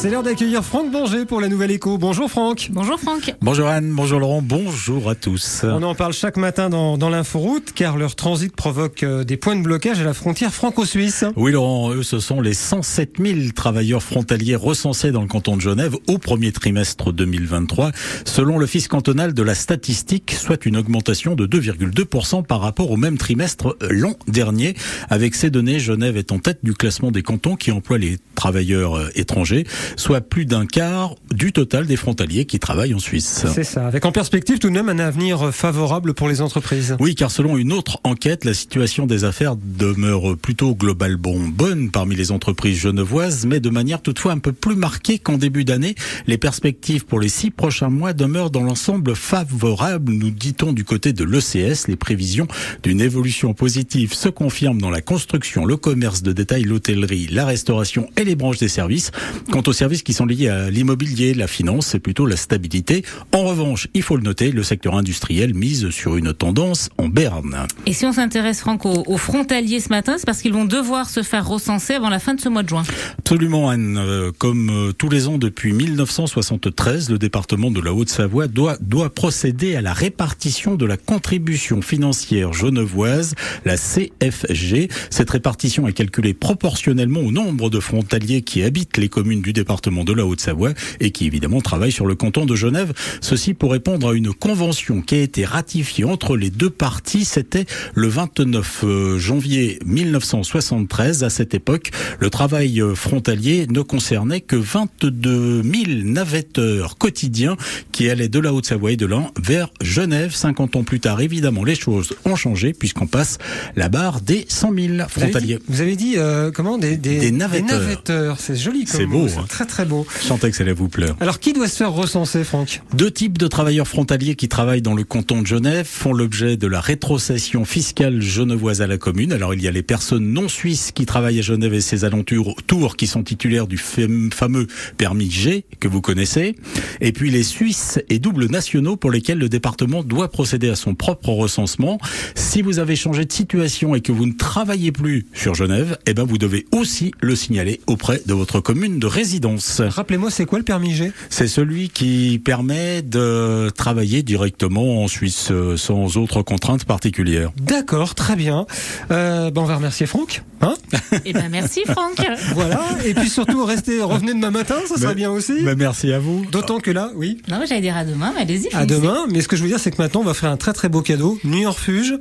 C'est l'heure d'accueillir Franck Banger pour la Nouvelle Écho. Bonjour Franck. Bonjour Franck. Bonjour Anne, bonjour Laurent, bonjour à tous. On en parle chaque matin dans, dans l'inforoute car leur transit provoque euh, des points de blocage à la frontière franco-suisse. Oui Laurent, eux ce sont les 107 000 travailleurs frontaliers recensés dans le canton de Genève au premier trimestre 2023 selon l'office cantonal de la statistique, soit une augmentation de 2,2% par rapport au même trimestre euh, l'an dernier. Avec ces données, Genève est en tête du classement des cantons qui emploient les travailleurs euh, étrangers soit plus d'un quart du total des frontaliers qui travaillent en Suisse. C'est ça, avec en perspective tout de même un avenir favorable pour les entreprises. Oui, car selon une autre enquête, la situation des affaires demeure plutôt globalement bonne parmi les entreprises genevoises, mais de manière toutefois un peu plus marquée qu'en début d'année. Les perspectives pour les six prochains mois demeurent dans l'ensemble favorables, nous dit-on du côté de l'ECS. Les prévisions d'une évolution positive se confirment dans la construction, le commerce de détail, l'hôtellerie, la restauration et les branches des services. Quant aux services qui sont liés à l'immobilier, la finance, c'est plutôt la stabilité. En revanche, il faut le noter, le secteur industriel mise sur une tendance en berne. Et si on s'intéresse, Franck, aux, frontaliers ce matin, c'est parce qu'ils vont devoir se faire recenser avant la fin de ce mois de juin. Absolument, Anne. Euh, comme euh, tous les ans depuis 1973, le département de la Haute-Savoie doit, doit procéder à la répartition de la contribution financière genevoise, la CFG. Cette répartition est calculée proportionnellement au nombre de frontaliers qui habitent les communes du département département de la Haute-Savoie et qui évidemment travaille sur le canton de Genève. Ceci pour répondre à une convention qui a été ratifiée entre les deux parties. C'était le 29 euh, janvier 1973. À cette époque, le travail euh, frontalier ne concernait que 22 000 navetteurs quotidiens qui allaient de la Haute-Savoie et de l'An vers Genève. 50 ans plus tard, évidemment, les choses ont changé puisqu'on passe la barre des 100 000 frontaliers. Vous avez dit, euh, comment des, des, navetteurs. C'est joli C'est beau. Hein très très beau. Chantez que ça vous pleure. Alors qui doit se faire recenser, Franck? Deux types de travailleurs frontaliers qui travaillent dans le canton de Genève font l'objet de la rétrocession fiscale genevoise à la commune. Alors il y a les personnes non suisses qui travaillent à Genève et ses alentours qui sont titulaires du fameux permis G que vous connaissez. Et puis les Suisses et doubles nationaux pour lesquels le département doit procéder à son propre recensement. Si vous avez changé de situation et que vous ne travaillez plus sur Genève, eh ben vous devez aussi le signaler auprès de votre commune de résidence. Rappelez-moi, c'est quoi le permis G? C'est celui qui permet de travailler directement en Suisse euh, sans autre contrainte particulière. D'accord, très bien. Euh, ben on va remercier Franck. Hein? Eh ben merci Franck. voilà. Et puis surtout, restez, revenez demain matin, ça sera bien aussi. Ben merci à vous. D'autant que là, oui. Non, j'allais dire à demain, mais allez-y. À demain. Mais ce que je veux dire, c'est que maintenant, on va faire un très très beau cadeau. Nuit en refuge,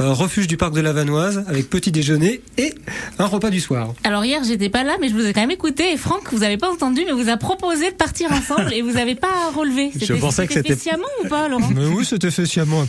euh, refuge du parc de la Vanoise, avec petit déjeuner et un repas du soir. Alors hier, j'étais pas là, mais je vous ai quand même écouté. Et Franck, vous avez pas entendu, mais vous a proposé de partir ensemble et vous n'avez pas relevé. Je pensais que c'était sciemment ou pas, Laurent? Mais Oui, c'était sciemment, absolument.